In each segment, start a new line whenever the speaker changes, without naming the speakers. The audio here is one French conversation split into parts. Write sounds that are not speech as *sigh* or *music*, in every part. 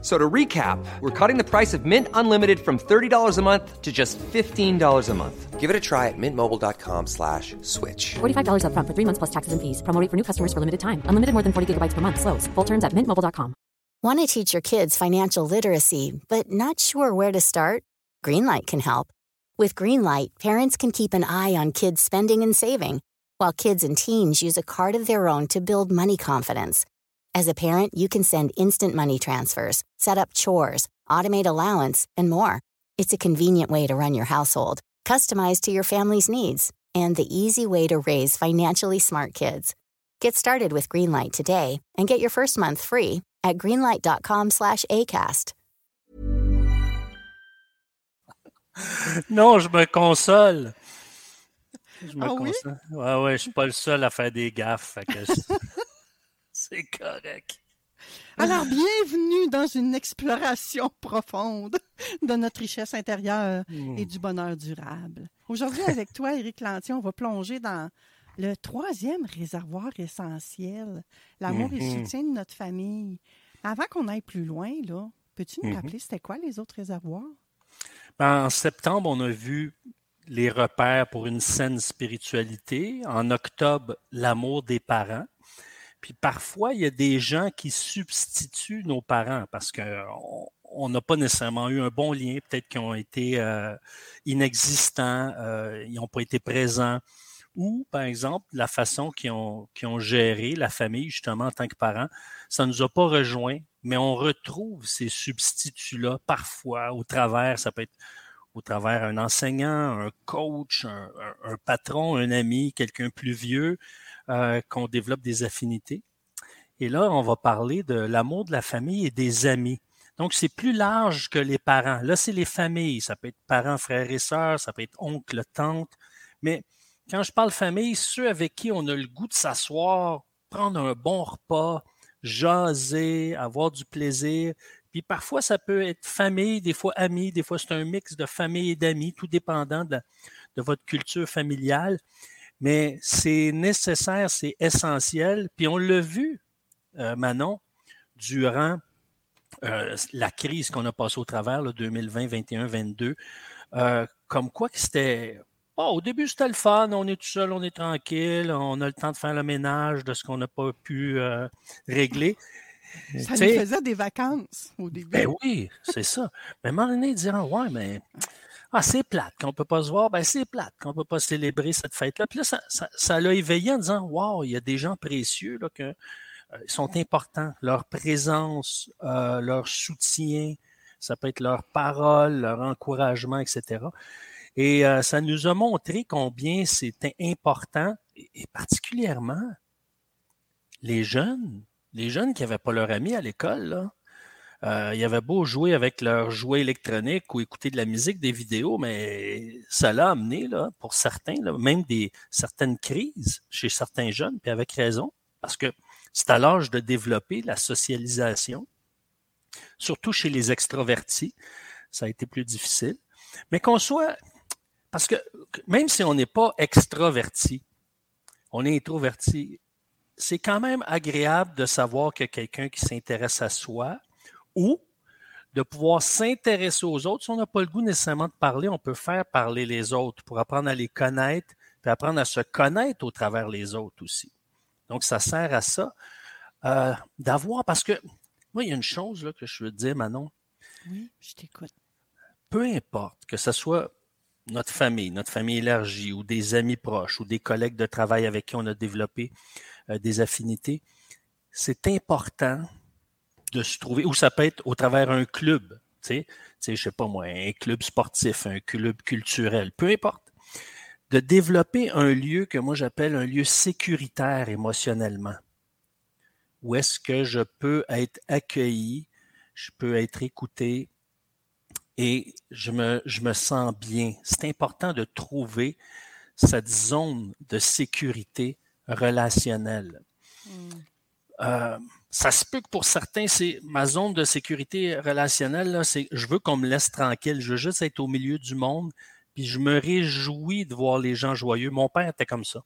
So to recap, we're cutting the price of Mint Unlimited from $30 a month to just $15 a month.
Give it a try at mintmobile.com slash switch.
$45 upfront for three months plus taxes and fees. Promo rate for new customers for limited time. Unlimited more than 40 gigabytes per month. Slows. Full terms at mintmobile.com.
Want to teach your kids financial literacy, but not sure where to start? Greenlight can help. With Greenlight, parents can keep an eye on kids' spending and saving, while kids and teens use a card of their own to build money confidence. As a parent, you can send instant money transfers, set up chores, automate allowance, and more. It's a convenient way to run your household, customized to your family's needs, and the easy way to raise financially smart kids. Get started with Greenlight today and get your first month free at greenlight.com slash ACAST.
Non, je me console. Je me
Ah oui?
Ouais, ouais, je suis pas le seul à faire des gaffes. *laughs* *laughs* c'est- correct.
Alors, bienvenue dans une exploration *laughs* profonde de notre richesse intérieure et du bonheur durable. Aujourd'hui, *laughs* avec toi, Éric Lantier, on va plonger dans le troisième réservoir essentiel, l'amour et le
Mhm.
soutien de notre famille. Avant qu'on aille plus loin, là, peux-tu nous
Mhm.
rappeler c'était quoi les autres réservoirs?
Ben, En septembre, on a vu les repères pour une saine spiritualité. En octobre, l'amour des parents. Puis parfois, il y a des gens qui substituent nos parents parce qu'on on n'a pas nécessairement eu un bon lien, peut-être qu'ils ont été euh, inexistants, euh, ils n'ont pas été présents. Ou, par exemple, la façon qu'ils ont, géré la famille, justement, en tant que parents, ça ne nous a pas rejoints, mais on retrouve ces substituts-là parfois au travers, ça peut être au travers un enseignant, un coach, un patron, un ami, quelqu'un plus vieux, euh, qu'on développe des affinités. Et là, on va parler de l'amour de la famille et des amis. Donc, c'est plus large que les parents. Là, c'est les familles. Ça peut être parents, frères et sœurs, ça peut être oncle, tante. Mais quand je parle famille, ceux avec qui on a le goût de s'asseoir, prendre un bon repas, jaser, avoir du plaisir. Puis parfois, ça peut être famille, des fois amis, des fois c'est un mix de famille et d'amis, tout dépendant de, votre culture familiale. Mais c'est nécessaire, c'est essentiel. Puis on l'a vu, euh, Manon, durant euh, la crise qu'on a passée au travers, là, 2020, 21, 22, euh, comme quoi que c'était. Bon, au début, c'était le fun, on est tout seul, on est tranquille, on a le temps de faire le ménage de ce qu'on n'a pas pu euh, régler.
Ça nous faisait des vacances au début.
ben oui, c'est ça. Mais à un moment donné, dire Ouais, mais ah, c'est plate qu'on ne peut pas se voir, ben c'est plate qu'on ne peut pas célébrer cette fête-là. Puis là, ça, ça, ça l'a éveillé en disant Wow, il y a des gens précieux là, que, euh, sont importants. Leur présence, euh, leur soutien, ça peut être leur parole, leur encouragement, etc. Et euh, ça nous a montré combien c'était important, et, et particulièrement les jeunes, les jeunes qui n'avaient pas leur ami à l'école, là. Euh, il y avait beau jouer avec leurs jouets électroniques ou écouter de la musique, des vidéos, mais ça l'a amené, là, pour certains, même des certaines crises chez certains jeunes, puis avec raison, parce que c'est à l'âge de développer la socialisation, surtout chez les extrovertis, ça a été plus difficile. Mais qu'on soit, parce que même si on n'est pas extraverti, on est introverti, c'est quand même agréable de savoir que quelqu'un qui s'intéresse à soi ou de pouvoir s'intéresser aux autres. Si on n'a pas le goût nécessairement de parler, on peut faire parler les autres pour apprendre à les connaître, puis apprendre à se connaître au travers les autres aussi. Donc, ça sert à ça, euh, d'avoir, parce que moi, il y a une chose là, que je veux te dire, Manon,
Oui, je t'écoute.
peu importe que ce soit notre famille, notre famille élargie, ou des amis proches, ou des collègues de travail avec qui on a développé euh, des affinités, c'est important de se trouver, ou ça peut être au travers un club, tu sais, tu sais, je sais pas moi, un club sportif, un club culturel, peu importe, de développer un lieu que moi j'appelle un lieu sécuritaire émotionnellement, où est-ce que je peux être accueilli, je peux être écouté, et je me, je me sens bien. C'est important de trouver cette zone de sécurité relationnelle.
Hmm.
Euh, ça se peut que pour certains, c'est ma zone de sécurité relationnelle, c'est je veux qu'on me laisse tranquille, je veux juste être au milieu du monde, puis je me réjouis de voir les gens joyeux. Mon père était comme ça.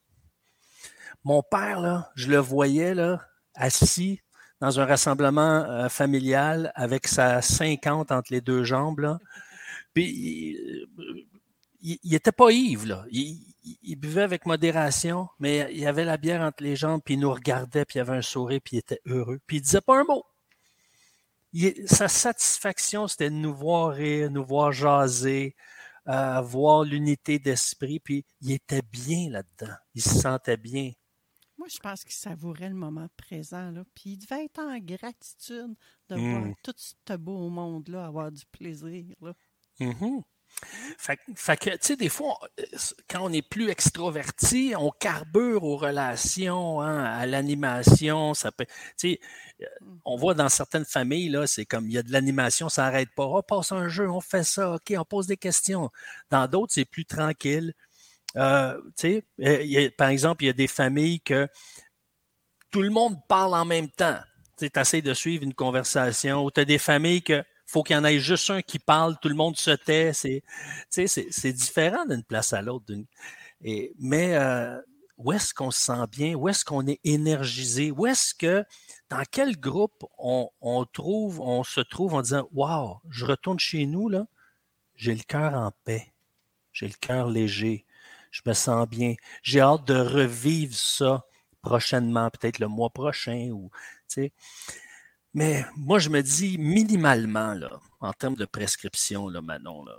Mon père, là, je le voyais là, assis dans un rassemblement euh, familial avec sa 50 entre les deux jambes. Là. Puis il n'était pas ivre, là. Buvait avec modération, mais il avait la bière entre les jambes, puis il nous regardait, puis il avait un sourire, puis il était heureux. Puis il disait pas un mot. sa satisfaction, c'était de nous voir rire, nous voir jaser, euh, voir l'unité d'esprit, puis il était bien là-dedans. Il se sentait bien.
Moi, je pense qu'il savourait le moment présent, là. Puis il devait être en gratitude de voir hmm. tout ce beau monde-là, avoir du plaisir, là.
Mm-hmm. Fait, que, tu sais, des fois, quand on est plus extroverti, on carbure aux relations, hein, à l'animation. Ça peut, tu sais, mm. on voit dans certaines familles, là, c'est comme il y a de l'animation, ça n'arrête pas. On passe un jeu, on fait ça, OK, on pose des questions. Dans d'autres, c'est plus tranquille. Euh, tu sais, par exemple, il y a des familles que tout le monde parle en même temps. Tu essaies de suivre une conversation, ou tu as des familles que faut qu'il y en ait juste un qui parle, tout le monde se tait. C'est, c'est différent d'une place à l'autre. mais euh, où est-ce qu'on se sent bien? Où est-ce qu'on est énergisé? Où est-ce que, dans quel groupe on, trouve, on se trouve en disant Wow, je retourne chez nous, là, j'ai le cœur en paix, j'ai le cœur léger, je me sens bien, j'ai hâte de revivre ça prochainement, peut-être le mois prochain ou tu sais. Mais moi, je me dis minimalement, là, en termes de prescription, là, Manon, là,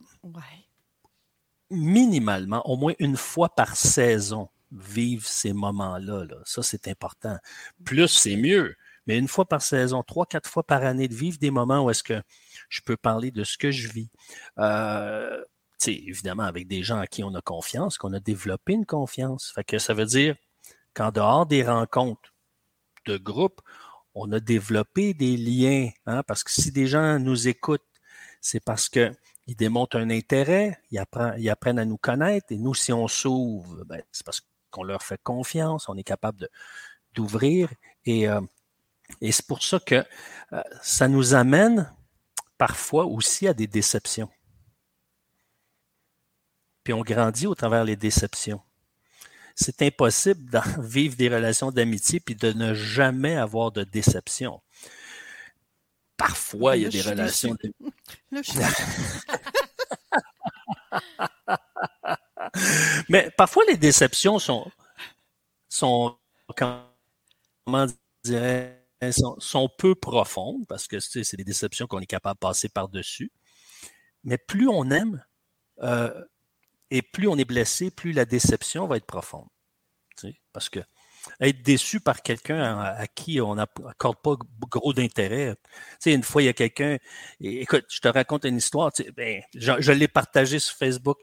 minimalement, au moins une fois par saison, vivre ces moments-là. Là. Ça, c'est important. Plus, c'est mieux. Mais une fois par saison, trois, quatre fois par année, de vivre des moments où est-ce que je peux parler de ce que je vis. Euh, évidemment, avec des gens à qui on a confiance, qu'on a développé une confiance. Fait que ça veut dire qu'en dehors des rencontres de groupe, on a développé des liens, hein, parce que si des gens nous écoutent, c'est parce qu'ils démontrent un intérêt, ils apprennent, à nous connaître, et nous, si on s'ouvre, ben, c'est parce qu'on leur fait confiance, on est capable d'ouvrir, et, euh, et c'est pour ça que euh, ça nous amène parfois aussi à des déceptions. Puis on grandit au travers des déceptions c'est impossible de *laughs* vivre des relations d'amitié puis de ne jamais avoir de déception. Parfois, il y a des relations. *laughs* *laughs* Mais parfois, les déceptions sont, sont comment dirais sont, sont peu profondes parce que c'est des déceptions qu'on est capable de passer par-dessus. Mais plus on aime, euh, et plus on est blessé, plus la déception va être profonde. parce que être déçu par quelqu'un à, qui on n'accorde pas gros d'intérêt. une fois, il y a quelqu'un, écoute, je te raconte une histoire, ben, je, l'ai partagé sur Facebook.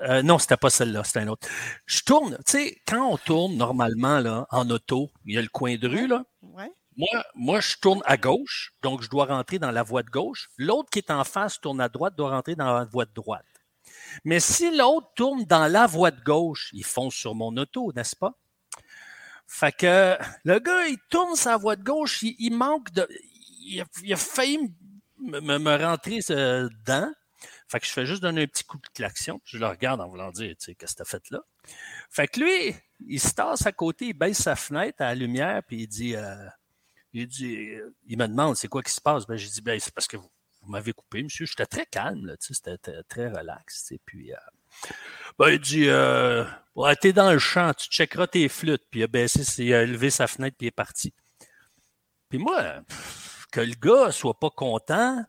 Euh, non, c'était pas celle-là, c'était un autre. Je tourne, tu sais, quand on tourne normalement là, en auto, il y a le coin de rue, là. Moi, moi, je tourne à gauche, donc je dois rentrer dans la voie de gauche. L'autre qui est en face tourne à droite, doit rentrer dans la voie de droite. Mais si l'autre tourne dans la voie de gauche, il fonce sur mon auto, n'est-ce pas? Fait que le gars, il tourne sa voie de gauche, il, manque de. Il a, failli me, rentrer dedans. Fait que je fais juste donner un petit coup de klaxon. Je le regarde en voulant dire, tu sais, qu'est-ce que t'as fait là? Fait que lui, il se tasse à côté, il baisse sa fenêtre à la lumière, puis il dit, euh, il il me demande c'est quoi qui se passe? Ben, j'ai dit, ben, c'est parce que vous, vous m'avez coupé, monsieur. J'étais très calme, là, c'était très relax. Et puis, euh, ben, il dit, euh, ouais, t'es dans le champ, tu checkeras tes flûtes. Puis il a baissé, il a levé sa fenêtre, puis il est parti. Puis moi, que le gars soit pas content,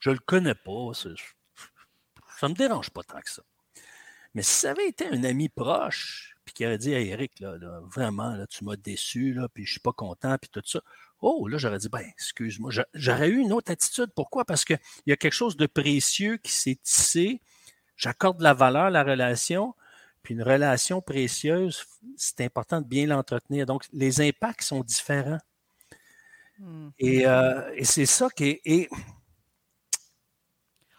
je le connais pas. Ça me dérange pas tant que ça. Mais si ça avait été un ami proche, puis qui aurait dit à Eric, là, vraiment, là, tu m'as déçu, là, puis je suis pas content, puis tout ça. Oh, là, j'aurais dit, ben, excuse-moi, j'aurais eu une autre attitude. Pourquoi? Parce qu'il y a quelque chose de précieux qui s'est tissé. J'accorde la valeur à la relation. Puis une relation précieuse, c'est important de bien l'entretenir. Donc, les impacts sont différents. Mmh. Euh, et, c'est ça qui est.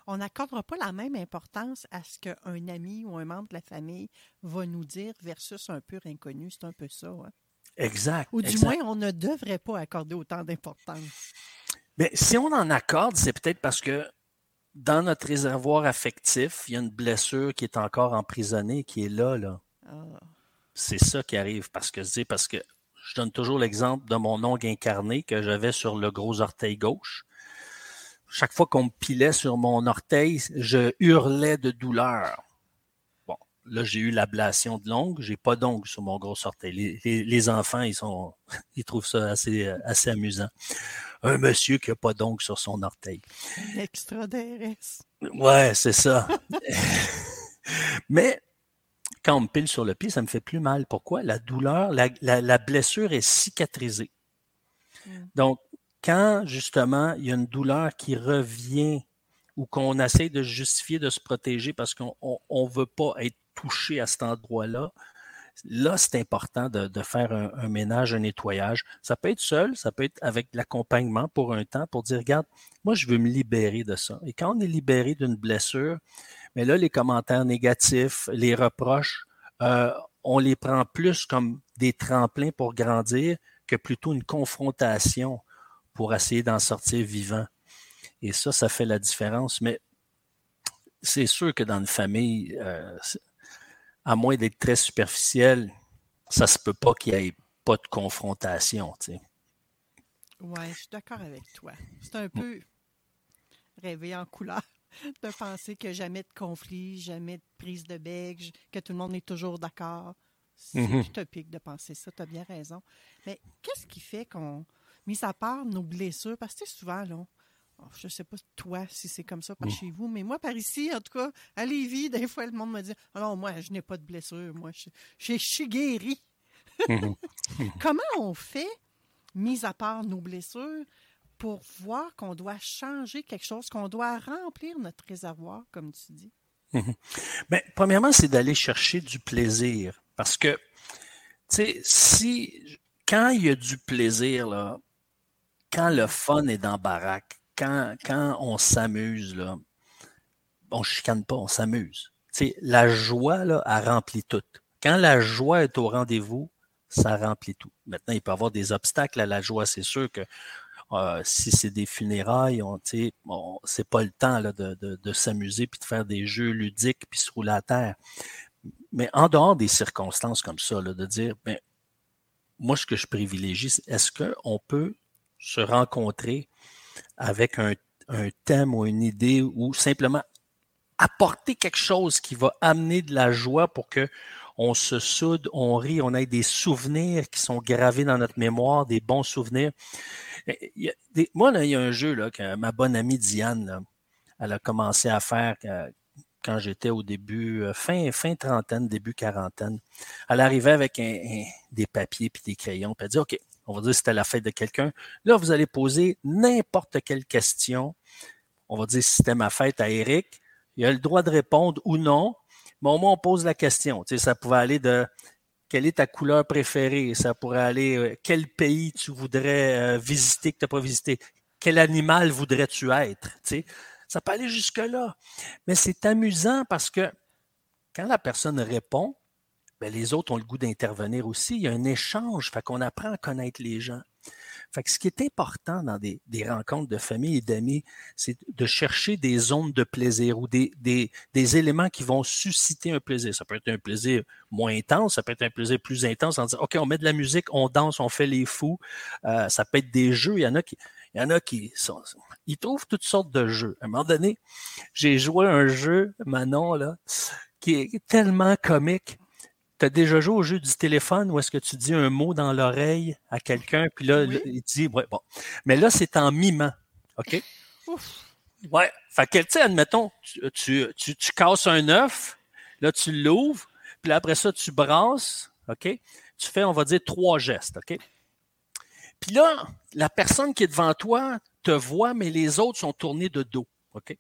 On n'accordera pas la même importance à ce qu'un ami ou un membre de la famille va nous dire versus un pur inconnu. C'est un peu ça. Hein?
Exact.
Ou du
exact.
moins, on ne devrait pas accorder autant d'importance.
Mais si on en accorde, c'est peut-être parce que dans notre réservoir affectif, il y a une blessure qui est encore emprisonnée, qui est là, là.
Ah.
C'est ça qui arrive. Parce que, c'est parce que je donne toujours l'exemple de mon ongle incarné que j'avais sur le gros orteil gauche. Chaque fois qu'on me pilait sur mon orteil, je hurlais de douleur. Là, j'ai eu l'ablation de l'ongle. J'ai pas d'ongle sur mon gros orteil. Les, les- les enfants, ils sont, *laughs* ils trouvent ça assez, euh, assez amusant. Un monsieur qui a pas d'ongle sur son orteil.
Extra DRS.
Ouais, c'est ça. *laughs* Mais quand on me pile sur le pied, ça me fait plus mal. Pourquoi? La douleur, la, la- la blessure est cicatrisée. Donc, quand justement il y a une douleur qui revient ou qu'on essaie de justifier de se protéger parce qu'on ne veut pas être touché à cet endroit-là, là, c'est important de, faire un, ménage, un nettoyage. Ça peut être seul, ça peut être avec l'accompagnement pour un temps, pour dire, regarde, moi, je veux me libérer de ça. Et quand on est libéré d'une blessure, mais là, les commentaires négatifs, les reproches, euh, on les prend plus comme des tremplins pour grandir que plutôt une confrontation pour essayer d'en sortir vivant. Et ça, ça fait la différence. Mais c'est sûr que dans une famille, euh, à moins d'être très superficiel, ça se peut pas qu'il n'y ait pas de confrontation. tu sais.
Ouais, je suis d'accord avec toi. C'est un peu rêver en couleur *laughs* de penser que jamais de conflit, jamais de prise de bec, que tout le monde est toujours d'accord. C'est
Mhm.
utopique de penser ça, tu as bien raison. Mais qu'est-ce qui fait qu'on, mis à part nos blessures, parce que souvent, là, on- je ne sais pas toi si c'est comme ça par chez vous, mais moi, par ici, en tout cas, à Lévis, *laughs* des fois, le monde me dit non, moi, je n'ai pas de blessure, moi, je, je, je suis guéri. *laughs*
Mhm.
Comment on fait, mis à part nos blessures, pour voir qu'on doit changer quelque chose, qu'on doit remplir notre réservoir, comme tu dis?
Ben, premièrement, c'est d'aller chercher du plaisir. Parce que, tu sais, si, quand il y a du plaisir, là, quand le fun est dans la baraque, quand, on s'amuse, là, on chicane pas, on s'amuse. La joie, là, elle remplit tout. Quand la joie est au rendez-vous, ça remplit tout. Maintenant, il peut y avoir des obstacles à la joie. C'est sûr que euh, si c'est des funérailles, on, on- c'est pas le temps de, s'amuser puis de faire des jeux ludiques puis se rouler à terre. Mais en dehors des circonstances comme ça, de dire, ben, moi, ce que je privilégie, est-ce qu'on peut se rencontrer avec un, thème ou une idée ou simplement apporter quelque chose qui va amener de la joie pour que on se soude, on rit, on ait des souvenirs qui sont gravés dans notre mémoire, des bons souvenirs. Moi, il y a un jeu que ma bonne amie Diane, elle a commencé à faire quand, j'étais au début, euh, fin, fin trentaine, début quarantaine. Elle arrivait avec des papiers puis des crayons, puis elle dit OK, on va dire que c'était la fête de quelqu'un. Là, vous allez poser n'importe quelle question. On va dire si c'était ma fête à Eric. Il a le droit de répondre ou non, mais au moins on pose la question. Tu ça pouvait aller de quelle est ta couleur préférée? Ça pourrait aller euh, quel pays tu voudrais euh, visiter que tu n'as pas visité? Quel animal voudrais-tu être? Tu ça peut aller jusque-là. Mais c'est amusant parce que quand la personne répond, ben, les autres ont le goût d'intervenir aussi. Il y a un échange, fait qu'on apprend à connaître les gens. Fait que ce qui est important dans des, des rencontres de famille et d'amis, c'est de chercher des zones de plaisir ou des, des, des éléments qui vont susciter un plaisir. Ça peut être un plaisir moins intense, ça peut être un plaisir plus intense en disant OK, on met de la musique, on danse, on fait les fous. Euh, ça peut être des jeux. Il y en a qui, il y en a qui sont, ils trouvent toutes sortes de jeux. À un moment donné, j'ai joué un jeu, Manon, là, qui est tellement comique. Tu as déjà joué au jeu du téléphone où est-ce que tu dis un mot dans l'oreille à quelqu'un, puis là,
Oui.
il dit, ouais, bon. Mais là, c'est en mimant. OK? *laughs*
Ouf.
Ouais. Fait que, tu sais, admettons, tu, tu, tu, tu casses un œuf, là, tu l'ouvres, puis là, après ça, tu brasses, OK? Tu fais, on va dire, trois gestes, OK? Puis là, la personne qui est devant toi te voit, mais les autres sont tournés de dos, OK?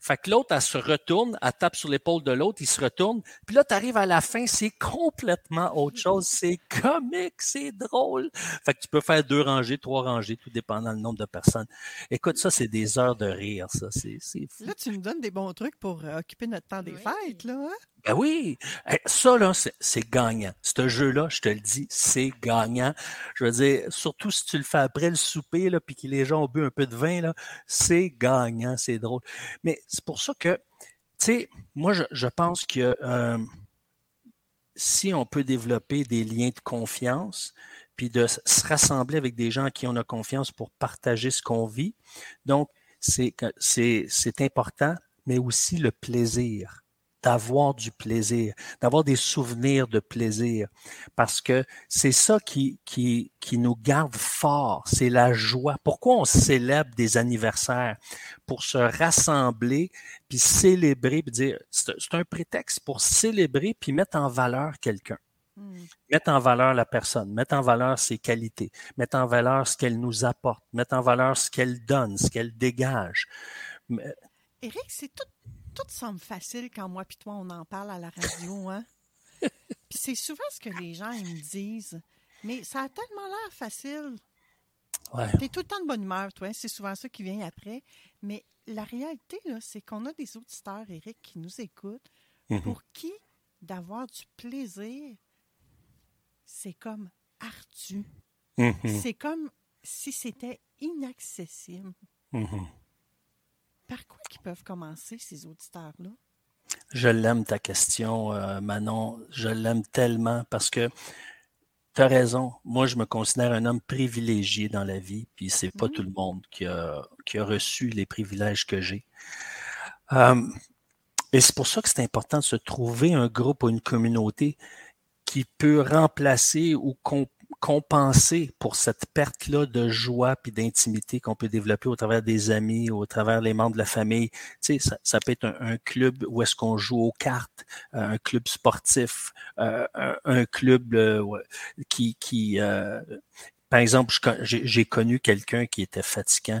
Fait que l'autre, elle se retourne, elle tape sur l'épaule de l'autre, il se retourne. Puis là, tu arrives à la fin, c'est complètement autre chose. C'est comique, c'est drôle. Fait que tu peux faire deux rangées, trois rangées, tout dépendant du nombre de personnes. Écoute, ça, c'est des heures de rire, ça. C'est c'est fou.
Là, tu nous donnes des bons trucs pour euh, occuper notre temps des
Oui.
fêtes, là. hein?
Ben oui, ça là, c'est gagnant. Ce jeu-là, je te le dis, c'est gagnant. Je veux dire, surtout si tu le fais après le souper, là, puis que les gens ont bu un peu de vin, là, c'est gagnant, c'est drôle. Mais c'est pour ça que, tu sais, moi, je, pense que euh, si on peut développer des liens de confiance, puis de se rassembler avec des gens à qui on a confiance pour partager ce qu'on vit, donc c'est important, mais aussi le plaisir d'avoir du plaisir, d'avoir des souvenirs de plaisir, parce que c'est ça qui, qui, qui nous garde forts, c'est la joie. Pourquoi on célèbre des anniversaires? Pour se rassembler, puis célébrer, puis dire, c'est un prétexte pour célébrer, puis mettre en valeur quelqu'un. Hmm. Mettre en valeur la personne, mettre en valeur ses qualités, mettre en valeur ce qu'elle nous apporte, mettre en valeur ce qu'elle donne, ce qu'elle dégage.
Éric, c'est tout tout semble facile quand moi et toi, on en parle à la radio. *laughs* Hein? puis c'est souvent ce que les gens me disent. Mais ça a tellement l'air facile.
Ouais.
Tu es tout le temps de bonne humeur, toi. C'est souvent ça qui vient après. Mais la réalité, c'est qu'on a des auditeurs, Eric, qui nous écoutent, mm-hmm. pour qui d'avoir du plaisir, c'est comme ardu. Mm-hmm. C'est comme si c'était inaccessible. Mm-hmm. Par quoi qu'ils peuvent commencer, ces auditeurs-là?
Je l'aime ta question, euh, Manon. Je l'aime tellement parce que tu as raison. Moi, je me considère un homme privilégié dans la vie, puis c'est pas tout le monde qui a, qui a reçu les privilèges que j'ai. Euh, et c'est pour ça que c'est important de se trouver un groupe ou une communauté qui peut remplacer ou compenser compenser pour cette perte-là de joie puis d'intimité qu'on peut développer au travers des amis, au travers des membres de la famille. Tu sais, ça, ça peut être un, club où est-ce qu'on joue aux cartes, euh, un club sportif, euh, un, club euh, qui, qui par exemple, j'ai connu quelqu'un qui était fatigant.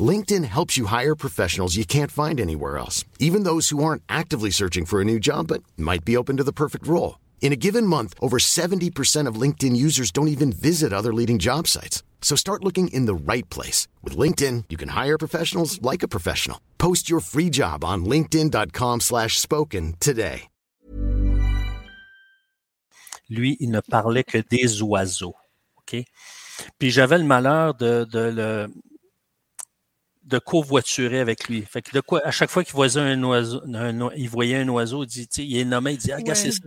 LinkedIn helps you hire professionals you can't find anywhere else, even those who aren't actively searching for a new job but might be open to the perfect role. In a given month, over 70% of LinkedIn users don't even visit other leading job sites. So start looking in the right place. With LinkedIn, you can hire professionals like a professional. Post your free job on linkedin.com slash spoken today.
Lui, il ne parlait que des oiseaux. OK? Puis j'avais le malheur de, de le de covoiturer avec lui. Fait que de quoi, à chaque fois qu'il voyait un oiseau, il voyait un oiseau, il dit, il est nommé, il dit, ah, c'est ça,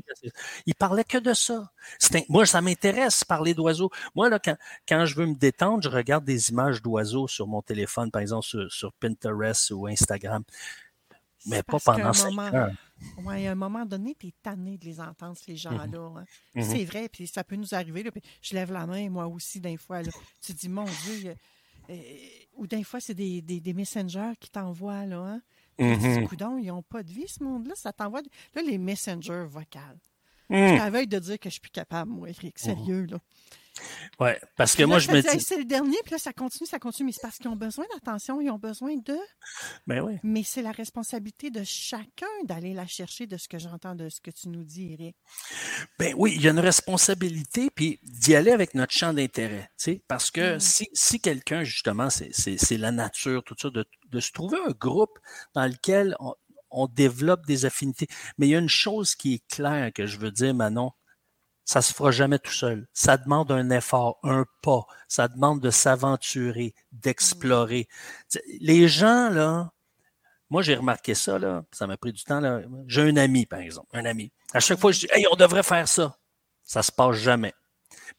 Il parlait que de ça. moi, ça m'intéresse parler d'oiseaux. Moi, là, quand, quand je veux me détendre, je regarde des images d'oiseaux sur mon téléphone, par exemple, sur, Pinterest ou Instagram. Mais pas pendant cinq heures.
Oui, à un moment donné, tu es tanné de les entendre, ces mhm. gens-là. Hein. Mhm. C'est vrai, puis ça peut nous arriver. Là, je lève la main, moi aussi, d'un fois. Là. Tu te dis, mon Dieu, ou des fois, c'est des, des, messengers qui t'envoient, là. Hein? Mm ils n'ont pas de vie, ce monde-là. Ça t'envoie. Là, les messengers vocales. Mm. Je de dire que je suis plus capable, moi, Eric. Sérieux, là.
Oui, parce que moi, je me dis.
C'est le dernier, puis là, ça continue, ça continue. Mais c'est parce qu'ils ont besoin d'attention, ils ont besoin de.
Ben oui.
Mais c'est la responsabilité de chacun d'aller la chercher de ce que j'entends de ce que tu nous dis, Eric.
Ben oui, il y a une responsabilité, puis d'y aller avec notre champ d'intérêt. Tu sais, parce que mm. si, si quelqu'un, justement, c'est la nature, tout ça, de, de, se trouver un groupe dans lequel on, on développe des affinités. Mais il y a une chose qui est claire que je veux dire, Manon, ça se fera jamais tout seul. Ça demande un effort, un pas. Ça demande de s'aventurer, d'explorer. Les gens, là, moi, j'ai remarqué ça, là. Ça m'a pris du temps, là. J'ai un ami, par exemple. Un ami. À chaque fois, je dis, hey, on devrait faire ça. Ça se passe jamais.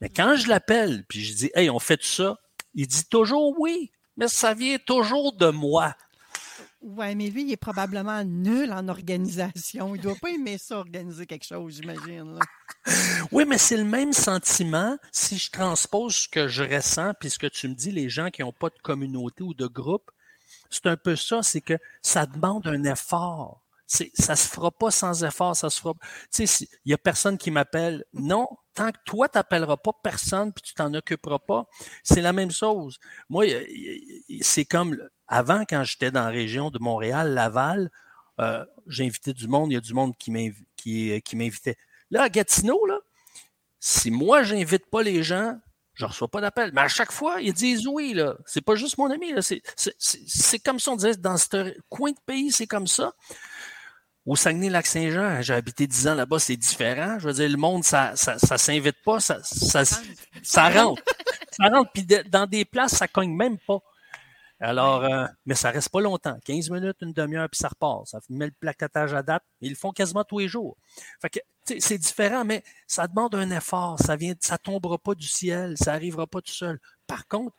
Mais quand je l'appelle, puis je dis, hey, on fait tout ça, il dit toujours oui. Mais ça vient toujours de moi.
Oui, mais lui, il est probablement nul en organisation. Il doit pas aimer ça, organiser quelque chose, j'imagine.
Oui, mais c'est le même sentiment si je transpose ce que je ressens, puis ce que tu me dis, les gens qui n'ont pas de communauté ou de groupe. C'est un peu ça, c'est que ça demande un effort. Ça se fera pas sans effort, ça se fera. Tu sais, il y a personne qui m'appelle. Non, tant que toi t'appelleras pas personne puis tu t'en occuperas pas, c'est la même chose. Moi, c'est comme avant quand j'étais dans la région de Montréal, Laval, euh, j'invitais du monde, il y a du monde qui m'invitait. Là, à Gatineau, si moi j'invite pas les gens, je ne reçois pas d'appel. Mais à chaque fois, ils disent oui, là. C'est pas juste mon ami. C'est comme ça, on disait, dans ce coin de pays, c'est comme ça. Au Saguenay-Lac-Saint-Jean, j'ai habité 10 ans là-bas, c'est différent. Je veux dire, le monde, ça ça, ça s'invite pas, ça, ça, ça rentre. ça rentre, puis dans des places, ça cogne même pas. Alors, euh, mais ça reste pas longtemps. 15 minutes, une demi-heure, puis ça repart. Ça met le placotage à date. Ils le font quasiment tous les jours. Fait que, c'est différent, mais ça demande un effort. Ça vient, ça tombera pas du ciel. Ça arrivera pas tout seul. Par contre,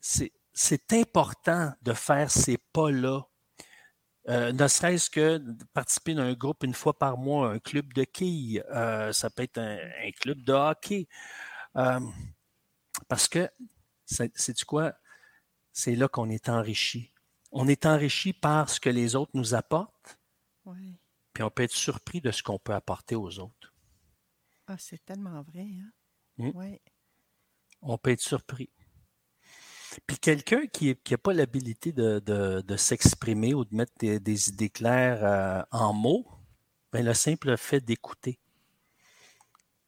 c'est important de faire ces pas-là. Euh, ne serait-ce que de participer d'un groupe une fois par mois, un club de quilles, euh, ça peut être un, club de hockey. parce que, c'est du quoi? c'est là qu'on est enrichi. On est enrichi par ce que les autres nous apportent. Puis on peut être surpris de ce qu'on peut apporter aux autres.
Ah, c'est tellement vrai. Hein?
Hmm? On peut être surpris. Puis quelqu'un qui n'a pas l'habilité de, s'exprimer ou de mettre des, idées claires euh, en mots, ben le simple fait d'écouter.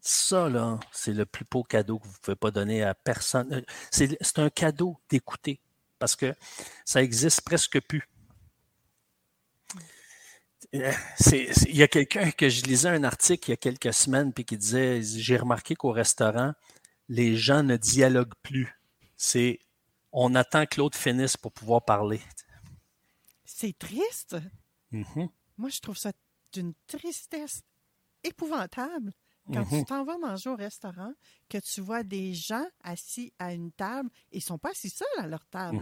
Ça, là, c'est le plus beau cadeau que vous ne pouvez pas donner à personne. Euh, c'est un cadeau d'écouter parce que ça existe presque plus. Euh, il y a quelqu'un que je lisais un article il y a quelques semaines puis qui disait j'ai remarqué qu'au restaurant les gens ne dialoguent plus. C'est on attend que l'autre finisse pour pouvoir parler.
C'est triste. Mm-hmm. Moi, je trouve ça d'une tristesse épouvantable. Quand tu mm-hmm. t'en vas manger au restaurant, que tu vois des gens assis à une table, ils ne sont pas assis seuls à leur table.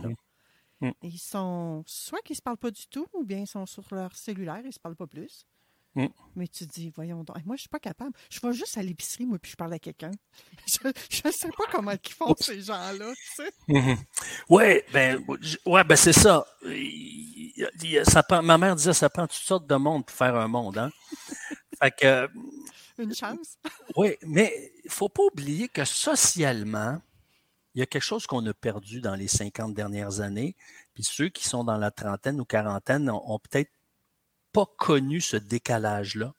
Mm-hmm. Mm. Ils sont soit qu'ils ne se parlent pas du tout, ou bien ils sont sur leur cellulaire, ils ne se parlent pas plus. Mm. Mais tu te dis, voyons donc, moi, je ne suis pas capable. Je vais juste à l'épicerie, moi, puis je parle à quelqu'un. *laughs* Je ne sais pas comment ils font, ces gens-là, tu sais. *laughs*
Oui, ben, ouais, ben c'est ça. ça ma mère disait, ça prend toutes sortes de monde pour faire un monde. Hein? *laughs* fait que,
une chance.
oui, mais il ne faut pas oublier que socialement, il y a quelque chose qu'on a perdu dans les 50 dernières années. Puis ceux qui sont dans la trentaine ou quarantaine n'ont peut-être pas connu ce décalage-là.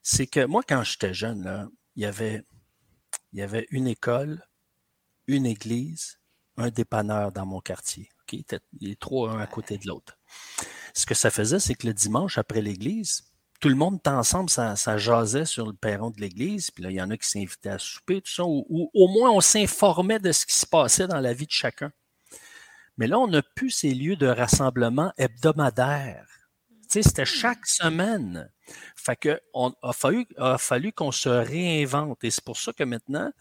C'est que moi, quand j'étais jeune, là, il, y avait, il y avait une école, une église, un dépanneur dans mon quartier. Okay? Les trois, un à côté de l'autre. Ce que ça faisait, c'est que le dimanche, après l'église, tout le monde était ensemble, ça, jasait sur le perron de l'église, puis là, il y en a qui s'invitaient à souper, tout ça, ou, au moins on s'informait de ce qui se passait dans la vie de chacun. Mais là, on n'a plus ces lieux de rassemblement hebdomadaires. C'était chaque semaine. Fait on a fallu, qu'on se réinvente. Et c'est pour ça que maintenant,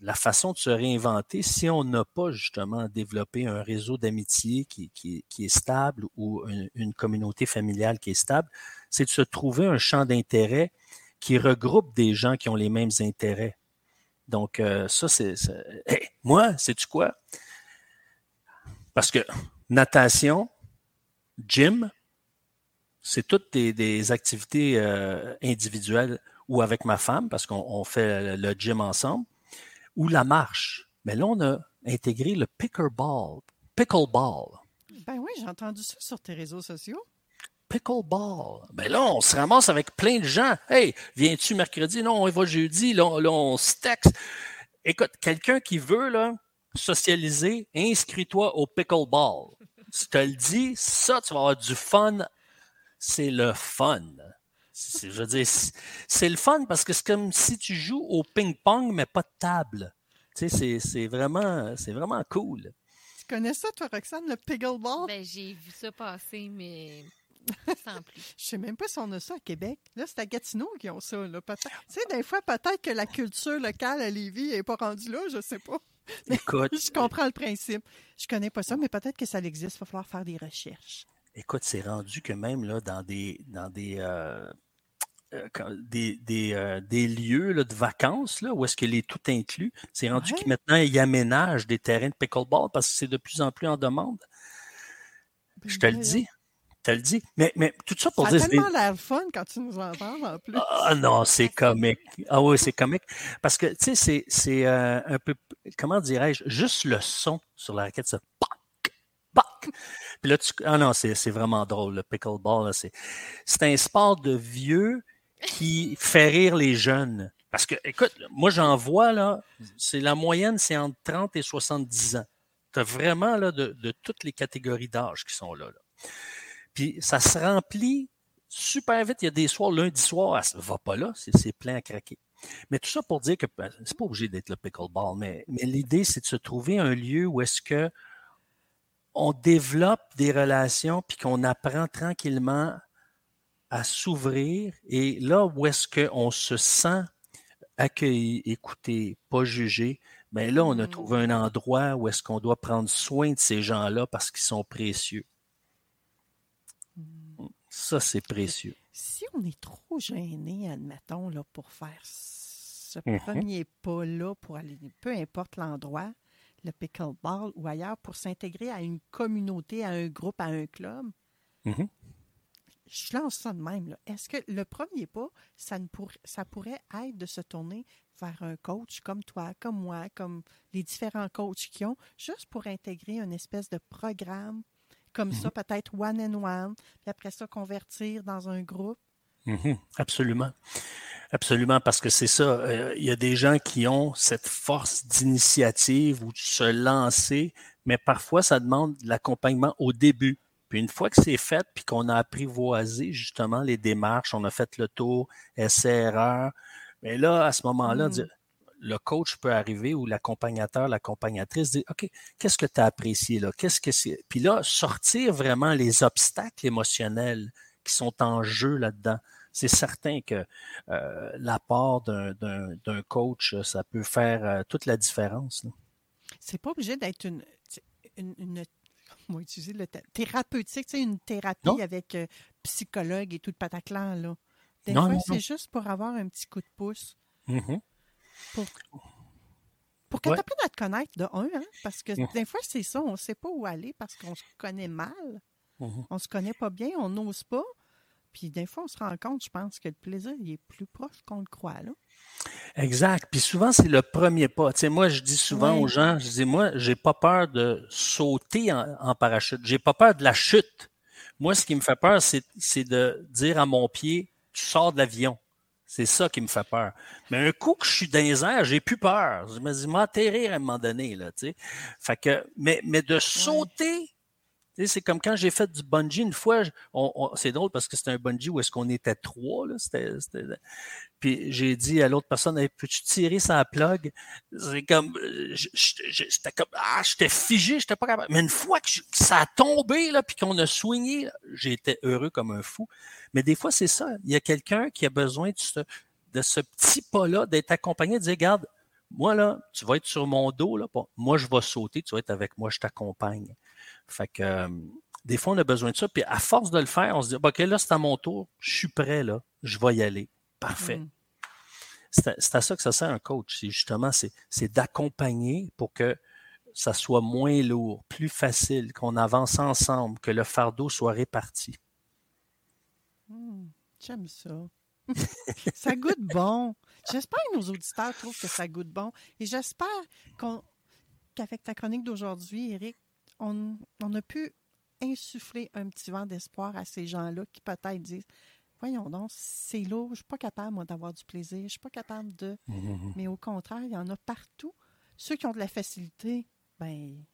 la façon de se réinventer, si on n'a pas justement développé un réseau d'amitié qui, est stable ou une, communauté familiale qui est stable, c'est de se trouver un champ d'intérêt qui regroupe des gens qui ont les mêmes intérêts. Donc, euh, ça, c'est. moi, sais-tu quoi? Parce que natation, gym, c'est toutes des, activités euh, individuelles ou avec ma femme, parce qu'on fait le gym ensemble ou la marche. Mais là, on a intégré le pickleball. Pickleball.
Ben oui, j'ai entendu ça sur tes réseaux sociaux.
Pickleball. Ben là, on se ramasse avec plein de gens. Hey, viens-tu mercredi? Non, on va jeudi. Là, on, se texte. Écoute, quelqu'un qui veut là, socialiser, inscris-toi au pickleball. Si tu te le dis, ça, tu vas avoir du fun. C'est le fun je veux dire, c'est le fun parce que c'est comme si tu joues au ping-pong, mais pas de table. Tu sais, c'est vraiment, vraiment cool.
Tu connais ça, toi, Roxane, le pickleball?
Ben, j'ai vu ça passer, mais sans plus. *laughs*
Je sais même pas si on a ça à Québec. Là, c'est à Gatineau qui ont ça. Là. Tu sais, des fois, peut-être que la culture locale à Lévis n'est pas rendue là, je sais pas.
Écoute. *laughs*
je comprends le principe. Je connais pas ça, mais peut-être que ça existe. Il va falloir faire des recherches.
Écoute, c'est rendu que même là, dans des, dans des, euh, euh, des, des, euh, des, lieux là, de vacances là, où est-ce qu'il est tout inclus. C'est rendu ouais. qu'ils maintenant ils aménagent des terrains de pickleball parce que c'est de plus en plus en demande. Ben Je te le dis. te le dis. Mais, mais tout ça pour
Ça
dire...
tellement l'air fun quand tu nous en parles en plus.
Ah non, *laughs* c'est comique. Ah oui, c'est comique. Parce que, tu sais, c'est, c'est euh, un peu, comment dirais-je, juste le son sur la raquette, ça, pac. Puis là, tu, ah non, c'est, vraiment drôle, le pickleball, c'est, un sport de vieux qui fait rire les jeunes. Parce que, écoute, moi, j'en vois, là, c'est la moyenne, c'est entre 30 et 70 ans. Tu as vraiment, là, de, toutes les catégories d'âge qui sont là. Puis ça se remplit super vite. Il y a des soirs, lundi soir, ça va pas là, c'est, c'est plein à craquer. Mais tout ça pour dire que ben, c'est pas obligé d'être le pickleball, mais, mais l'idée, c'est de se trouver un lieu où est-ce que on développe des relations puis qu'on apprend tranquillement à s'ouvrir. Et là où est-ce qu'on se sent accueilli, écouté, pas jugé, mais là, on a
Mm.
trouvé un endroit où est-ce qu'on doit prendre soin de ces gens-là parce qu'ils sont précieux. Ça, c'est précieux.
Si on est trop gêné, admettons, là, pour faire ce
Mhm.
premier pas-là, pour aller, peu importe l'endroit, le pickleball ou ailleurs, pour s'intégrer à une communauté, à un groupe, à un club,
Mhm.
je lance ça de même. Est-ce que le premier pas, ça, ne pourrait, ça pourrait être de se tourner vers un coach comme toi, comme moi, comme les différents coachs qui ont, juste pour intégrer une espèce de programme comme ça, peut-être one and one, puis après ça, convertir dans un groupe?
Mhm, Absolument. Absolument, parce que c'est ça. euh, Il y a des gens qui ont cette force d'initiative ou de se lancer, mais parfois, ça demande de l'accompagnement au début. Puis une fois que c'est fait, puis qu'on a apprivoisé justement les démarches, on a fait le tour, essai-erreur, mais là, à ce moment-là,
Mm.
dire- le coach peut arriver ou l'accompagnateur, l'accompagnatrice dit OK, qu'est-ce que tu as apprécié là? Qu'est-ce que c'est? Puis là, sortir vraiment les obstacles émotionnels qui sont en jeu là-dedans. C'est certain que euh, l'apport d'un- coach, ça peut faire euh, toute la différence.
C'est pas obligé d'être une, une, une- comment utiliser le thérapeutique, tu sais, une thérapie
Non.
avec euh, psychologue et tout le pataclan, là. Des
Non,
fois, c'est juste pour avoir un petit coup de pouce.
Mhm.
Pour, pour que
Ouais.
tu apprennes à te connaître de un, hein, parce que
Mhm.
des fois, c'est ça, on ne sait pas où aller parce qu'on se connaît mal.
Mhm.
On se connaît pas bien, on n'ose pas. Puis des fois, on se rend compte, je pense, que le plaisir, il est plus proche qu'on le croit, là.
Exact. Puis souvent, c'est le premier pas. Tu sais, moi, je dis souvent
Oui.
aux gens, je dis, moi, j'ai pas peur de sauter en, en parachute. J'ai pas peur de la chute. Moi, ce qui me fait peur, c'est de dire à mon pied, tu sors de l'avion. C'est ça qui me fait peur. Mais un coup que je suis dans les airs, j'ai plus peur. Je me dis, m'atterrir à un moment donné, là, tu sais. Fait que, mais, mais de sauter, c'est comme quand j'ai fait du bungee une fois, c'est drôle parce que c'était un bungee où est-ce qu'on était trois, puis j'ai dit à l'autre personne, peux-tu tirer sa plug? C'est comme, euh, c'était comme, ah, j'étais figé, j'étais pas capable. Mais une fois que, ça a tombé, là, puis qu'on a j'ai été heureux comme un fou. Mais des fois, c'est ça. Il y a quelqu'un qui a besoin de ce, petit pas-là, d'être accompagné, de dire, regarde, moi, là, tu vas être sur mon dos, là, moi, je vais sauter, tu vas être avec moi, je t'accompagne. Fait que, euh, des fois, on a besoin de ça. Puis à force de le faire, on se dit, OK, là, c'est à mon tour, je suis prêt, là, je vais y aller. Parfait.
Mm.
C'est à, ça que ça sert un coach. C'est justement, c'est, d'accompagner pour que ça soit moins lourd, plus facile, qu'on avance ensemble, que le fardeau soit réparti.
Hmm, J'aime ça. *laughs* ça goûte bon. J'espère que nos auditeurs trouvent que ça goûte bon. Et j'espère qu'avec ta chronique d'aujourd'hui, Eric, on, on a pu insuffler un petit vent d'espoir à ces gens-là qui peut-être disent Voyons donc, c'est lourd, je ne suis pas capable, moi, d'avoir du plaisir, je ne suis pas capable de. Mais au contraire, il y en a partout. Ceux qui ont de la facilité, ben,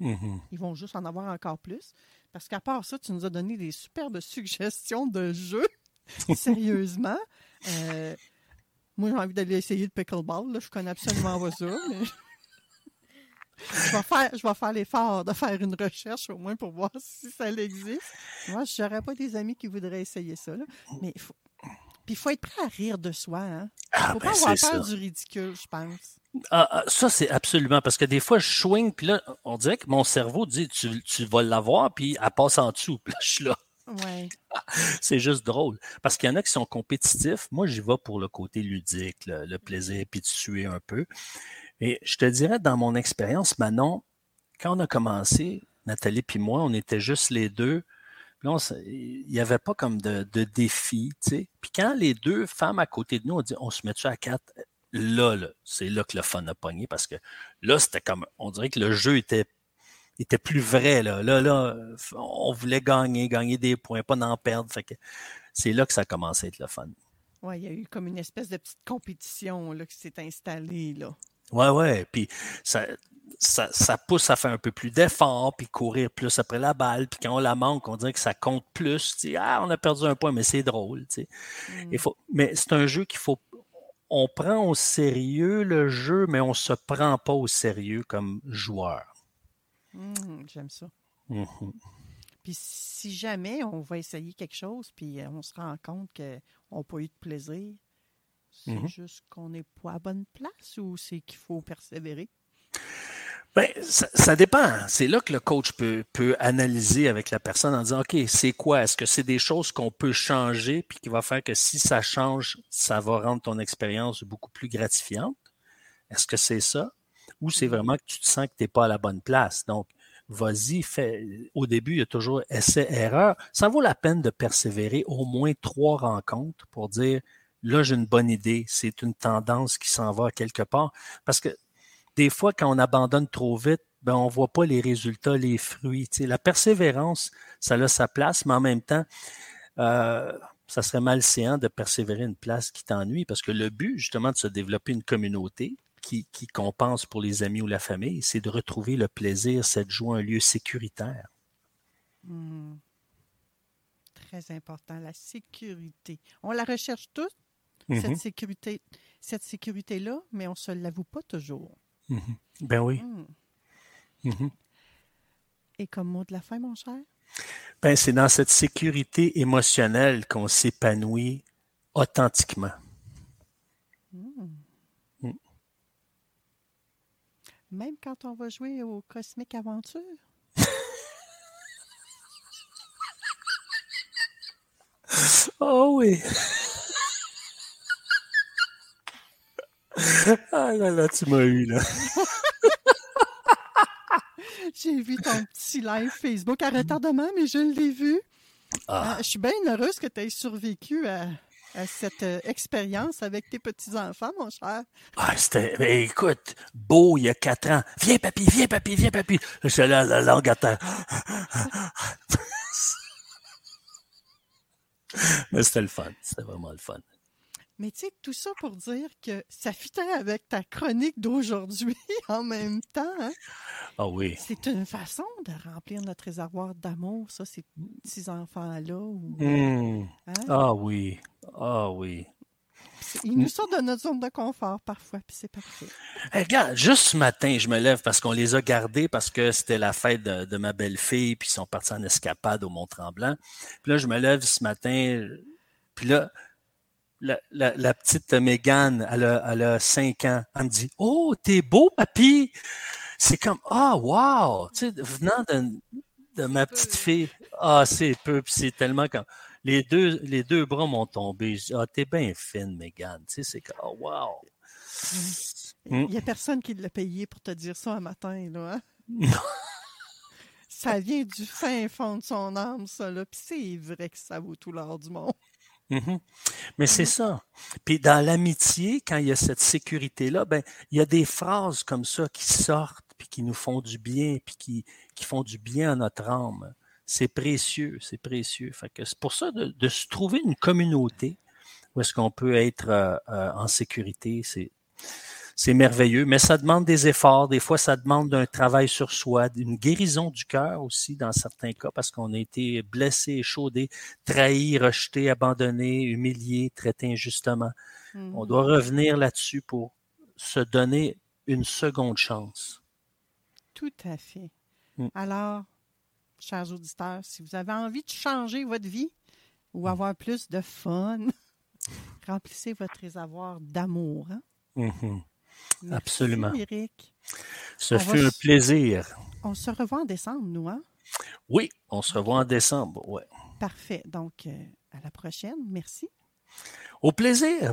Mhm.
ils vont juste en avoir encore plus. Parce qu'à part ça, tu nous as donné des superbes *laughs* suggestions de jeux. *laughs* Sérieusement. Euh, moi, j'ai envie d'aller essayer le pickleball. Là. Je connais absolument pas ça. mais je vais faire, je vais faire l'effort de faire une recherche au moins pour voir si ça existe. Moi, je n'aurais pas des amis qui voudraient essayer ça. là. Mais il faut... Puis il faut être prêt à rire de soi. Hein?
Ah,
faut
ben,
pas avoir
c'est
peur
ça.
du ridicule, je pense.
Ah, ah, ça, c'est absolument parce que des fois, je swing, puis là, on dirait que mon cerveau dit tu, tu vas l'avoir, puis elle passe en dessous. Puis *laughs* là, je suis là.
Ouais. *laughs*
C'est juste drôle. Parce qu'il y en a qui sont compétitifs. Moi, j'y vais pour le côté ludique, le, le plaisir, puis de suer un peu. Et je te dirais, dans mon expérience, Manon, quand on a commencé, Nathalie puis moi, on était juste les deux. On il n'y avait pas comme de, défi, tu sais. Puis quand les deux femmes à côté de nous ont dit on se met-tu à quatre, là, là, c'est là que le fun a pogné parce que là, c'était comme on dirait que le jeu était était plus vrai. Là, là, là on voulait gagner, gagner des points, pas d'en perdre. C'est là que ça a commencé à être le fun.
Oui, il y a eu comme une espèce de petite compétition là, qui s'est installée. Là.
Ouais, ouais. Puis ça, ça, ça pousse à faire un peu plus d'efforts, puis courir plus après la balle. Puis quand on la manque, on dirait que ça compte plus. Tu sais, ah, on a perdu un point, mais c'est drôle. Tu sais. Il faut, mais c'est un jeu qu'il faut. On prend au sérieux le jeu, mais on se prend pas au sérieux comme joueur.
Hum, J'aime ça.
Mhm.
Puis si jamais on va essayer quelque chose, puis euh, on se rend compte qu'on n'a pas eu de plaisir, c'est
Mhm.
juste qu'on n'est pas à bonne place ou c'est qu'il faut persévérer?
Ben, ça, ça dépend. C'est là que le coach peut, peut analyser avec la personne en disant, OK, c'est quoi? Est-ce que c'est des choses qu'on peut changer puis qui va faire que si ça change, ça va rendre ton expérience beaucoup plus gratifiante? Est-ce que c'est ça? Ou c'est vraiment que tu te sens que tu n'es pas à la bonne place? Donc, vas-y, fais. Au début, il y a toujours essai-erreur. Ça vaut la peine de persévérer au moins trois rencontres pour dire, là, j'ai une bonne idée. C'est une tendance qui s'en va quelque part. Parce que des fois, quand on abandonne trop vite, ben, on ne voit pas les résultats, les fruits. La persévérance, ça a sa place, mais en même temps, euh, ça serait malséant de persévérer une place qui t'ennuie parce que le but, justement, de se développer une communauté qui, qui compense pour les amis ou la famille, c'est de retrouver le plaisir, cette joie, un lieu sécuritaire.
Hum. Très important, la sécurité. On la recherche tous, Cette sécurité, cette sécurité-là, mais on ne se l'avoue pas toujours.
Mhm. Ben oui.
Hum.
Mhm.
Et comme mot de la fin, mon cher?
Ben, c'est dans cette sécurité émotionnelle qu'on s'épanouit authentiquement.
Même quand on va jouer au Cosmic Aventure?
Oh *laughs* oui. *laughs* ah là là, tu m'as eu là. *laughs*
J'ai vu ton petit live Facebook à retardement, mais je l'ai vu.
Ah.
Euh, je suis bien heureuse que tu aies survécu à, à cette euh, expérience avec tes petits-enfants, mon cher.
Ah, c'était, écoute, beau il y a quatre ans. Viens, papy, viens, papy, viens, papy. J'étais là, la langue à terre. *laughs* Mais c'était le fun. C'était vraiment le fun.
Mais tu sais, tout ça pour dire que ça fitait avec ta chronique d'aujourd'hui *laughs* en même temps. hein?
Ah oui.
C'est une façon de remplir notre réservoir d'amour, ça, ces petits-enfants-là. ou-
Hmm.
hein?
Ah oui. Ah oui.
Ils nous sortent de notre zone de confort parfois, puis c'est parfait.
Hey, regarde, juste ce matin, je me lève parce qu'on les a gardés parce que c'était la fête de, de ma belle-fille, puis ils sont partis en escapade au Mont-Tremblant. Puis là, je me lève ce matin, puis là, la, la, la petite Mégane, elle a, elle a 5 ans, elle me dit Oh, t'es beau, papy! C'est comme Ah, wow! Tu sais, venant de, de ma petite fille, ah, c'est peu, puis c'est tellement comme. Les deux, les deux bras m'ont tombé. Je dis, ah, t'es bien fine, Mégane. Tu sais, c'est comme, oh, wow.
Il n'y a personne qui l'a payé pour te dire ça un matin, là. hein? ça vient du fin fond de son âme, ça, là. Puis c'est vrai que ça vaut tout l'or du monde.
Mhm. Mais c'est ça. Puis dans l'amitié, quand il y a cette sécurité-là, ben, il y a des phrases comme ça qui sortent, puis qui nous font du bien, puis qui, qui font du bien à notre âme. C'est précieux, c'est précieux. Fait que c'est pour ça de, de se trouver une communauté où est-ce qu'on peut être euh, euh, en sécurité, c'est c'est merveilleux, mais ça demande des efforts. Des fois, ça demande un travail sur soi, une guérison du cœur aussi dans certains cas, parce qu'on a été blessé, échaudé, trahi, rejeté, abandonné, humilié, traité injustement. On doit revenir là-dessus pour se donner une seconde chance.
Tout à fait.
Mm.
Alors, chers auditeurs, si vous avez envie de changer votre vie ou
Mm.
avoir plus de fun, *laughs* remplissez votre réservoir d'amour. hein?
Mhm.
Merci,
Absolument.
Eric.
Ce
On
fut un plaisir.
On se revoit en décembre, nous, hein?
Oui, on se revoit en décembre. Ouais.
Parfait. Donc, euh, à la prochaine. Merci.
Au plaisir.